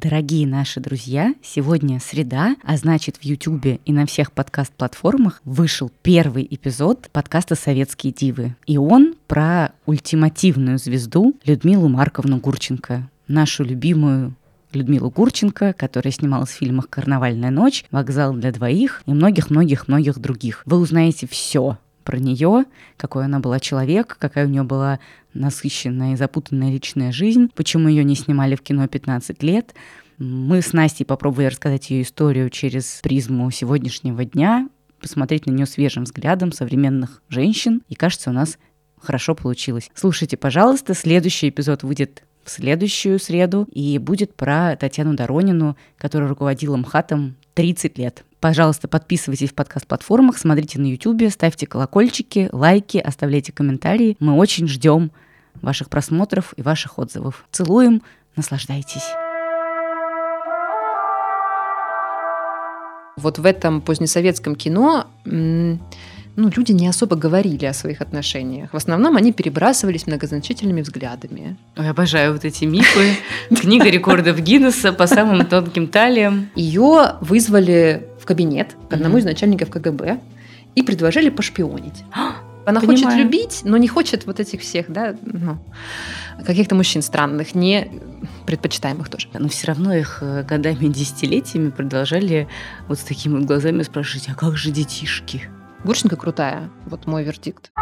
Дорогие наши друзья, сегодня среда, а значит в Ютубе и на всех подкаст-платформах вышел первый эпизод подкаста «Советские дивы». И он про ультимативную звезду Людмилу Марковну Гурченко, нашу любимую Людмилу Гурченко, которая снималась в фильмах «Карнавальная ночь», «Вокзал для двоих» и многих-многих-многих других. Вы узнаете все про нее, какой она была человек, какая у нее была насыщенная и запутанная личная жизнь, почему ее не снимали в кино 15 лет. Мы с Настей попробовали рассказать ее историю через призму сегодняшнего дня, посмотреть на нее свежим взглядом современных женщин, и кажется, у нас хорошо получилось. Слушайте, пожалуйста, следующий эпизод выйдет в следующую среду и будет про Татьяну Доронину, которая руководила МХАТом 30 лет. Пожалуйста, подписывайтесь в подкаст-платформах, смотрите на YouTube, ставьте колокольчики, лайки, оставляйте комментарии. Мы очень ждем ваших просмотров и ваших отзывов. Целуем, наслаждайтесь. Вот в этом позднесоветском кино ну, люди не особо говорили о своих отношениях. В основном они перебрасывались многозначительными взглядами. Ой, обожаю вот эти мифы. Книга рекордов Гиннесса по самым тонким талиям. Ее вызвали кабинет к одному из начальников КГБ и предложили пошпионить. Она Понимаю. хочет любить, но не хочет вот этих всех, да, ну, каких-то мужчин странных, не предпочитаемых тоже. Но все равно их э, годами, десятилетиями продолжали вот с такими глазами спрашивать, а как же детишки? Гурченко крутая, вот мой вердикт.